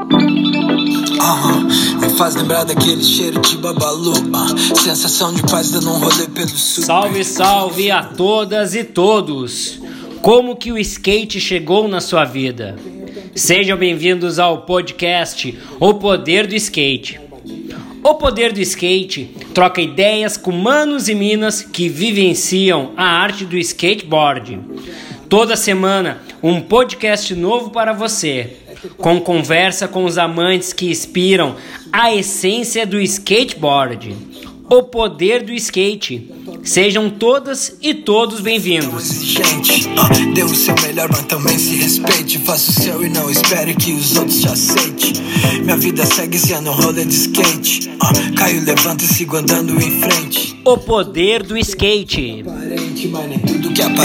Uhum. Me faz lembrar daquele cheiro de babalu. Uh. Sensação de paz dando um rolê pelo sul. Salve, salve a todas e todos! Como que o skate chegou na sua vida? Sejam bem-vindos ao podcast O Poder do Skate. O Poder do Skate troca ideias com manos e minas que vivenciam a arte do skateboard. Toda semana, um podcast novo para você, com conversa com os amantes que inspiram a essência do skateboard. O poder do skate. Sejam todas e todos bem-vindos. Uh, dê o seu melhor, mas também se respeite. Faça o seu e não espere que os outros te aceitem. Minha vida segue sendo rolê de skate. Uh, caio, levanto e sigo andando em frente. O poder do skate. Aparente, mas nem tudo que aparece.